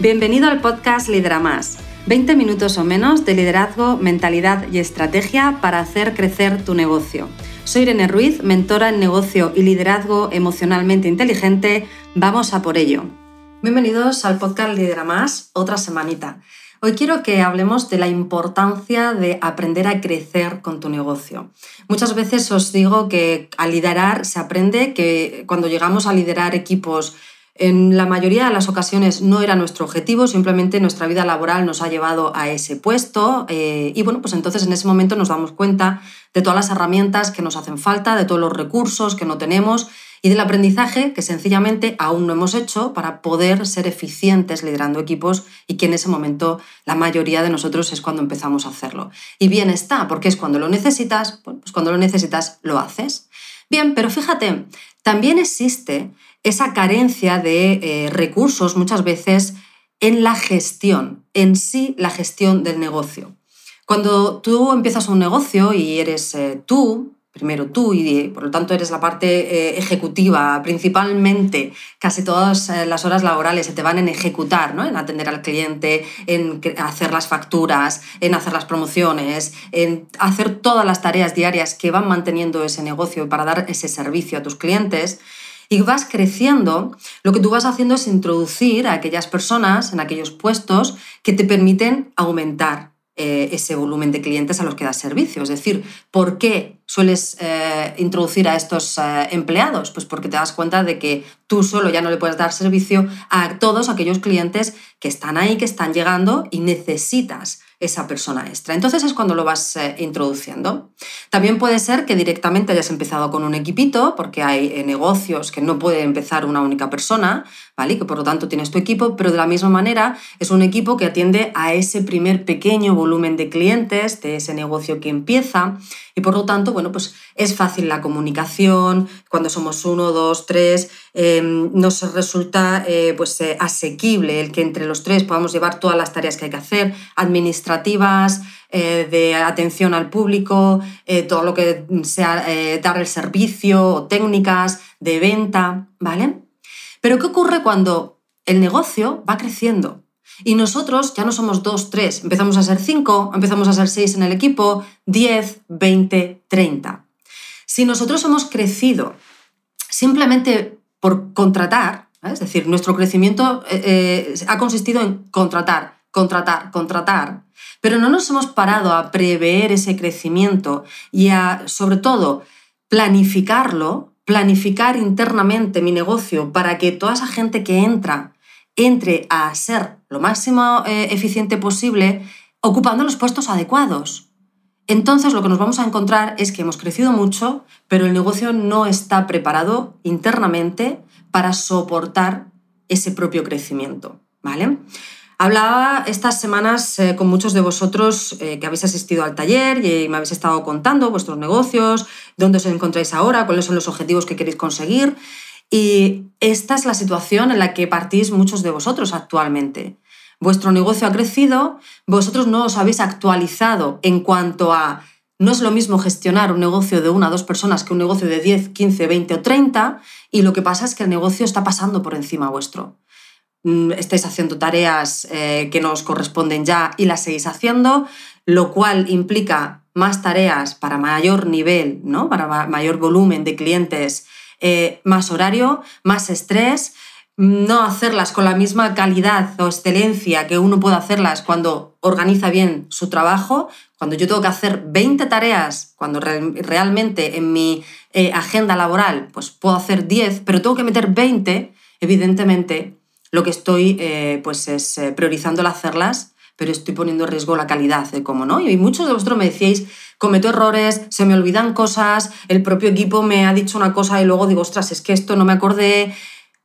Bienvenido al podcast Lidera Más. 20 minutos o menos de liderazgo, mentalidad y estrategia para hacer crecer tu negocio. Soy Irene Ruiz, mentora en negocio y liderazgo emocionalmente inteligente. Vamos a por ello. Bienvenidos al podcast Lidera Más, otra semanita. Hoy quiero que hablemos de la importancia de aprender a crecer con tu negocio. Muchas veces os digo que al liderar se aprende que cuando llegamos a liderar equipos en la mayoría de las ocasiones no era nuestro objetivo, simplemente nuestra vida laboral nos ha llevado a ese puesto eh, y bueno, pues entonces en ese momento nos damos cuenta de todas las herramientas que nos hacen falta, de todos los recursos que no tenemos y del aprendizaje que sencillamente aún no hemos hecho para poder ser eficientes liderando equipos y que en ese momento la mayoría de nosotros es cuando empezamos a hacerlo. Y bien está, porque es cuando lo necesitas, pues cuando lo necesitas lo haces. Bien, pero fíjate, también existe esa carencia de eh, recursos muchas veces en la gestión, en sí la gestión del negocio. Cuando tú empiezas un negocio y eres eh, tú, primero tú y por lo tanto eres la parte eh, ejecutiva, principalmente casi todas las horas laborales se te van en ejecutar, ¿no? en atender al cliente, en hacer las facturas, en hacer las promociones, en hacer todas las tareas diarias que van manteniendo ese negocio para dar ese servicio a tus clientes y vas creciendo, lo que tú vas haciendo es introducir a aquellas personas en aquellos puestos que te permiten aumentar eh, ese volumen de clientes a los que das servicio. Es decir, ¿por qué sueles eh, introducir a estos eh, empleados? Pues porque te das cuenta de que tú solo ya no le puedes dar servicio a todos aquellos clientes que están ahí, que están llegando y necesitas esa persona extra. Entonces es cuando lo vas eh, introduciendo. También puede ser que directamente hayas empezado con un equipito, porque hay eh, negocios que no puede empezar una única persona, ¿vale? Que por lo tanto tienes tu equipo, pero de la misma manera es un equipo que atiende a ese primer pequeño volumen de clientes de ese negocio que empieza y por lo tanto, bueno, pues es fácil la comunicación, cuando somos uno, dos, tres, em, nos resulta eh, pues, eh, asequible el que entre los tres podamos llevar todas las tareas que hay que hacer, eh, de atención al público, todo lo que sea dar el servicio o técnicas de venta, ¿vale? Pero ¿qué ocurre cuando el negocio va creciendo? Y nosotros ya no somos dos, tres, empezamos a ser cinco, empezamos a ser seis en el equipo, diez, veinte, treinta. Si nosotros hemos crecido simplemente por contratar, es decir, nuestro crecimiento eh, eh, ha consistido en contratar, contratar, contratar, pero no nos hemos parado a prever ese crecimiento y a, sobre todo, planificarlo, planificar internamente mi negocio para que toda esa gente que entra entre a ser lo máximo eh, eficiente posible ocupando los puestos adecuados. Entonces lo que nos vamos a encontrar es que hemos crecido mucho, pero el negocio no está preparado internamente para soportar ese propio crecimiento. ¿vale? Hablaba estas semanas eh, con muchos de vosotros eh, que habéis asistido al taller y me habéis estado contando vuestros negocios, dónde os encontráis ahora, cuáles son los objetivos que queréis conseguir. Y esta es la situación en la que partís muchos de vosotros actualmente. Vuestro negocio ha crecido, vosotros no os habéis actualizado en cuanto a no es lo mismo gestionar un negocio de una o dos personas que un negocio de 10, 15, 20 o 30 y lo que pasa es que el negocio está pasando por encima vuestro. Mm, estáis haciendo tareas eh, que no os corresponden ya y las seguís haciendo, lo cual implica más tareas para mayor nivel, ¿no? para mayor volumen de clientes eh, más horario, más estrés, no hacerlas con la misma calidad o excelencia que uno puede hacerlas cuando organiza bien su trabajo, cuando yo tengo que hacer 20 tareas, cuando realmente en mi eh, agenda laboral pues puedo hacer 10, pero tengo que meter 20, evidentemente lo que estoy eh, pues es priorizando el hacerlas pero estoy poniendo en riesgo la calidad de cómo, ¿no? Y muchos de vosotros me decíais, cometo errores, se me olvidan cosas, el propio equipo me ha dicho una cosa y luego digo, ostras, es que esto no me acordé,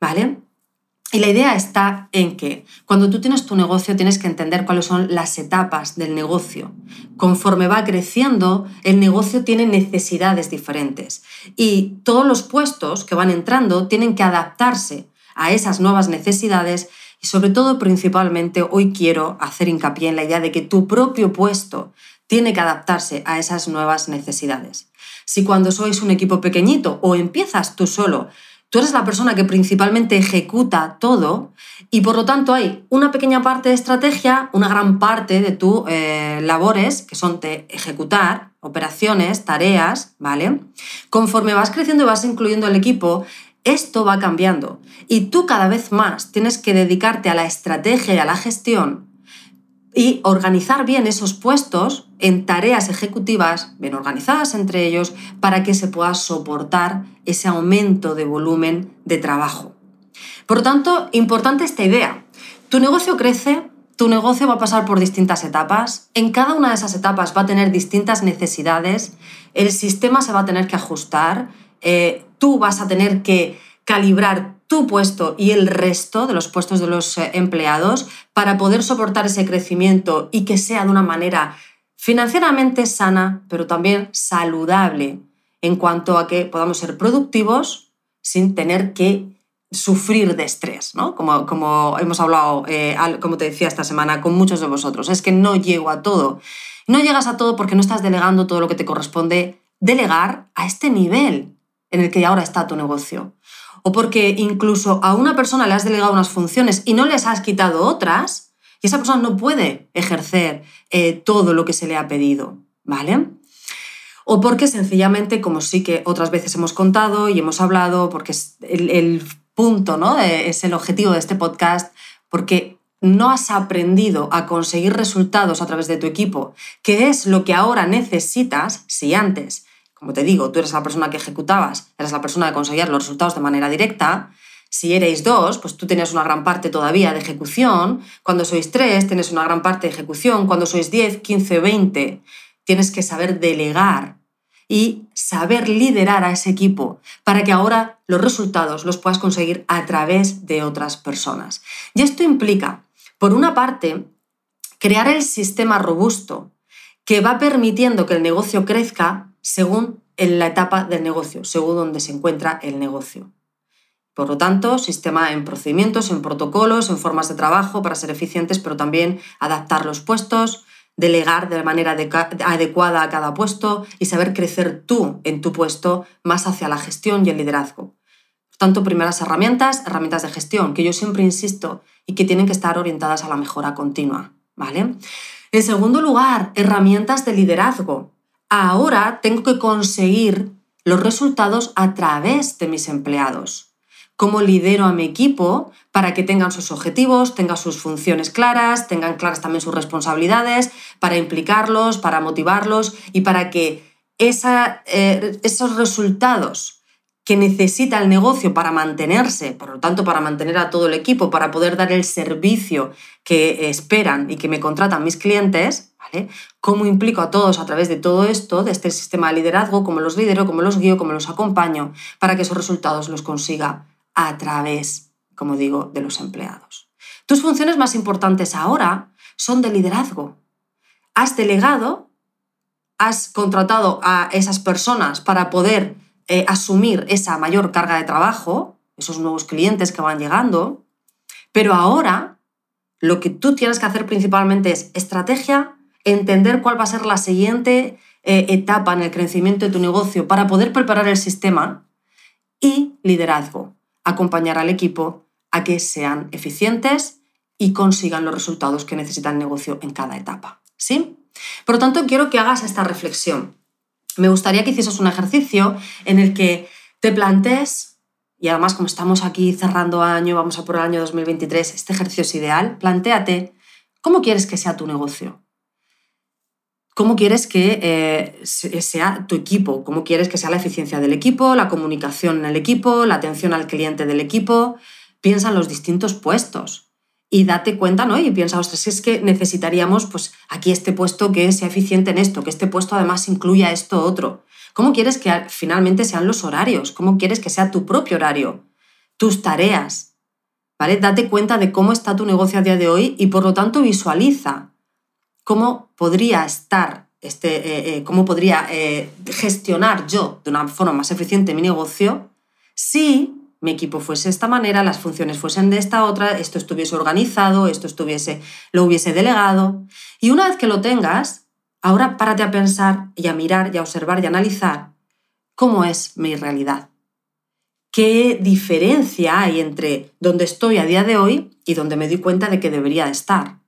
¿vale? Y la idea está en que cuando tú tienes tu negocio tienes que entender cuáles son las etapas del negocio. Conforme va creciendo, el negocio tiene necesidades diferentes y todos los puestos que van entrando tienen que adaptarse a esas nuevas necesidades y sobre todo, principalmente, hoy quiero hacer hincapié en la idea de que tu propio puesto tiene que adaptarse a esas nuevas necesidades. Si cuando sois un equipo pequeñito o empiezas tú solo, tú eres la persona que principalmente ejecuta todo y por lo tanto hay una pequeña parte de estrategia, una gran parte de tus eh, labores, que son de ejecutar operaciones, tareas, ¿vale? Conforme vas creciendo y vas incluyendo el equipo, esto va cambiando y tú cada vez más tienes que dedicarte a la estrategia y a la gestión y organizar bien esos puestos en tareas ejecutivas bien organizadas entre ellos para que se pueda soportar ese aumento de volumen de trabajo. Por tanto, importante esta idea. Tu negocio crece, tu negocio va a pasar por distintas etapas, en cada una de esas etapas va a tener distintas necesidades, el sistema se va a tener que ajustar, eh, tú vas a tener que calibrar tu puesto y el resto de los puestos de los eh, empleados para poder soportar ese crecimiento y que sea de una manera financieramente sana, pero también saludable en cuanto a que podamos ser productivos sin tener que sufrir de estrés, ¿no? Como, como hemos hablado, eh, como te decía esta semana, con muchos de vosotros. Es que no llego a todo. No llegas a todo porque no estás delegando todo lo que te corresponde delegar a este nivel en el que ahora está tu negocio. O porque incluso a una persona le has delegado unas funciones y no les has quitado otras, y esa persona no puede ejercer eh, todo lo que se le ha pedido, ¿vale? O porque sencillamente, como sí que otras veces hemos contado y hemos hablado, porque es el, punto, ¿no? Es el objetivo de este podcast, porque no has aprendido a conseguir resultados a través de tu equipo, que es lo que ahora necesitas si antes como te digo, tú eres la persona que ejecutabas, eres la persona que conseguía los resultados de manera directa. Si erais dos, pues tú tenías una gran parte todavía de ejecución. Cuando sois tres, tienes una gran parte de ejecución. Cuando sois 10, 15, 20, tienes que saber delegar y saber liderar a ese equipo para que ahora los resultados los puedas conseguir a través de otras personas. Y esto implica, por una parte, crear el sistema robusto que va permitiendo que el negocio crezca según en la etapa del negocio, según donde se encuentra el negocio. Por lo tanto, sistema en procedimientos, en protocolos, en formas de trabajo para ser eficientes, pero también adaptar los puestos, delegar de manera adecuada a cada puesto y saber crecer tú en tu puesto más hacia la gestión y el liderazgo. Por tanto, primeras herramientas, herramientas de gestión, que yo siempre insisto y que tienen que estar orientadas a la mejora continua. ¿vale? En segundo lugar, herramientas de liderazgo ahora tengo que conseguir los resultados a través de mis empleados. Cómo lidero a mi equipo para que tengan sus objetivos, tengan sus funciones claras, tengan claras también sus responsabilidades, para implicarlos, para motivarlos y para que eh, esos resultados que necesita el negocio para mantenerse, por lo tanto para mantener a todo el equipo, para poder dar el servicio que esperan y que me contratan mis clientes, ¿vale? ¿Cómo implico a todos a través de todo esto, de este sistema de liderazgo, cómo los lidero, cómo los guío, cómo los acompaño, para que esos resultados los consiga a través, como digo, de los empleados? Tus funciones más importantes ahora son de liderazgo. Has delegado, has contratado a esas personas para poder eh, asumir esa mayor carga de trabajo, esos nuevos clientes que van llegando, pero ahora lo que tú tienes que hacer principalmente es estrategia, entender cuál va a ser la siguiente eh, etapa en el crecimiento de tu negocio para poder preparar el sistema y liderazgo, acompañar al equipo a que sean eficientes y consigan los resultados que necesita el negocio en cada etapa. ¿Sí? Por lo tanto, quiero que hagas esta reflexión me gustaría que hicieses un ejercicio en el que te plantees, y además como estamos aquí cerrando año, vamos a por el año 2023, este ejercicio es ideal, planteate cómo quieres que sea tu negocio. ¿Cómo quieres que eh, sea tu equipo? ¿Cómo quieres que sea la eficiencia del equipo, la comunicación en el equipo, la atención al cliente del equipo? Piensa en los distintos puestos y date cuenta, ¿no? Y piensa, ostras, es que necesitaríamos, pues, aquí este puesto que sea eficiente en esto, que este puesto además incluya esto otro. ¿Cómo quieres que finalmente sean los horarios? ¿Cómo quieres que sea tu propio horario? Tus tareas, ¿vale? Date cuenta de cómo está tu negocio a día de hoy y por lo tanto visualiza cómo podría estar, este, eh, eh, cómo podría eh, gestionar yo de una forma más eficiente mi negocio si mi equipo fuese de esta manera, las funciones fuesen de esta otra, esto estuviese organizado, esto estuviese, lo hubiese delegado. Y una vez que lo tengas, ahora párate a pensar y a mirar y a observar y a analizar cómo es mi realidad. qué diferencia hay entre donde estoy a día de hoy y donde me doy cuenta de que debería estar.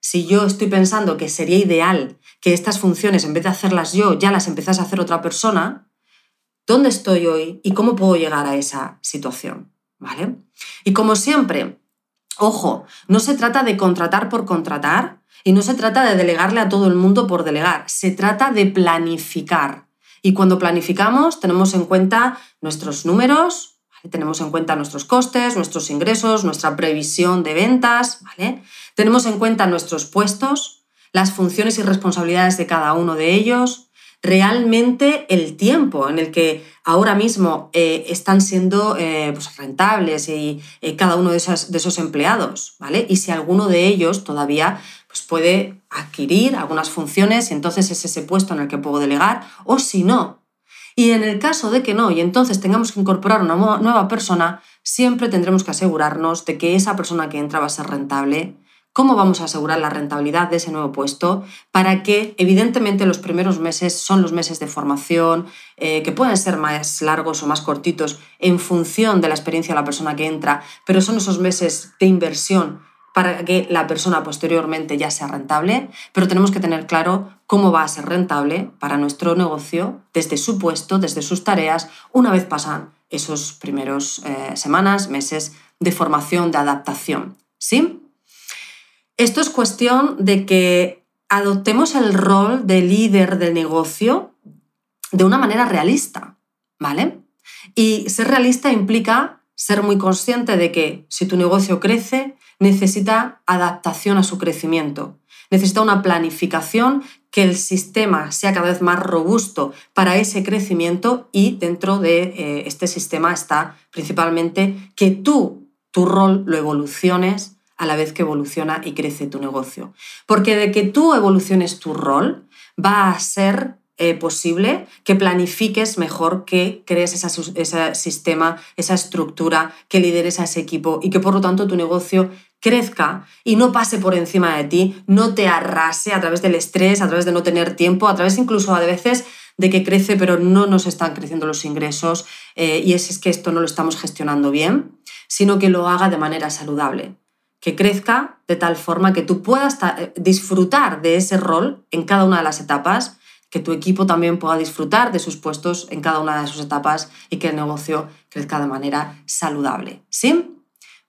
Si yo estoy pensando que sería ideal que estas funciones, en vez de hacerlas yo, ya las empezase a hacer otra persona, ¿dónde estoy hoy y cómo puedo llegar a esa situación? ¿Vale? Y como siempre, ojo, no se trata de contratar por contratar y no se trata de delegarle a todo el mundo por delegar, se trata de planificar. Y cuando planificamos tenemos en cuenta nuestros números, tenemos en cuenta nuestros costes, nuestros ingresos, nuestra previsión de ventas, ¿vale? tenemos en cuenta nuestros puestos, las funciones y responsabilidades de cada uno de ellos, realmente el tiempo en el que ahora mismo eh, están siendo eh, pues, rentables y eh, cada uno de esos, de esos, empleados, ¿vale? Y si alguno de ellos todavía pues, puede adquirir algunas funciones y entonces es ese puesto en el que puedo delegar, o si no. Y en el caso de que no, y entonces tengamos que incorporar una nueva persona, siempre tendremos que asegurarnos de que esa persona que entra va a ser rentable, cómo vamos a asegurar la rentabilidad de ese nuevo puesto para que evidentemente los primeros meses son los meses de formación, eh, que pueden ser más largos o más cortitos en función de la experiencia de la persona que entra, pero son esos meses de inversión para que la persona posteriormente ya sea rentable, pero tenemos que tener claro cómo va a ser rentable para nuestro negocio desde su puesto, desde sus tareas, una vez pasan esos primeros eh, semanas, meses de formación, de adaptación. ¿Sí? Esto es cuestión de que adoptemos el rol de líder de negocio de una manera realista, ¿vale? Y ser realista implica ser muy consciente de que si tu negocio crece, necesita adaptación a su crecimiento, necesita una planificación, que el sistema sea cada vez más robusto para ese crecimiento y dentro de eh, este sistema está principalmente que tú, tu rol, lo evoluciones a la vez que evoluciona y crece tu negocio. Porque de que tú evoluciones tu rol, va a ser eh, posible que planifiques mejor, que crees ese sistema, esa estructura, que lideres a ese equipo y que por lo tanto tu negocio crezca y no pase por encima de ti, no te arrase a través del estrés, a través de no tener tiempo, a través incluso a veces de que crece pero no nos están creciendo los ingresos eh, y es, es que esto no lo estamos gestionando bien, sino que lo haga de manera saludable que crezca de tal forma que tú puedas eh, disfrutar de ese rol en cada una de las etapas, que tu equipo también pueda disfrutar de sus puestos en cada una de sus etapas y que el negocio crezca de manera saludable. ¿Sí?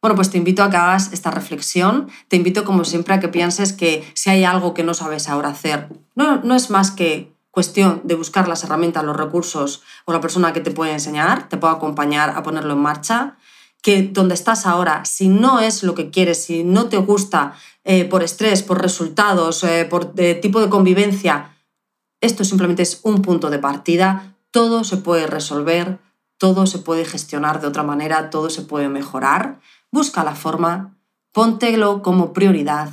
Bueno, pues te invito a que hagas esta reflexión, te invito como siempre a que pienses que si hay algo que no sabes ahora hacer, no, no es más que cuestión de buscar las herramientas, los recursos o la persona que te puede enseñar, te puede acompañar a ponerlo en marcha que donde estás ahora, si no es lo que quieres, si no te gusta eh, por estrés, por resultados, eh, por eh, tipo de convivencia, esto simplemente es un punto de partida, todo se puede resolver, todo se puede gestionar de otra manera, todo se puede mejorar. Busca la forma, póntelo como prioridad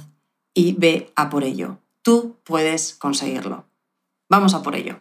y ve a por ello. Tú puedes conseguirlo. Vamos a por ello.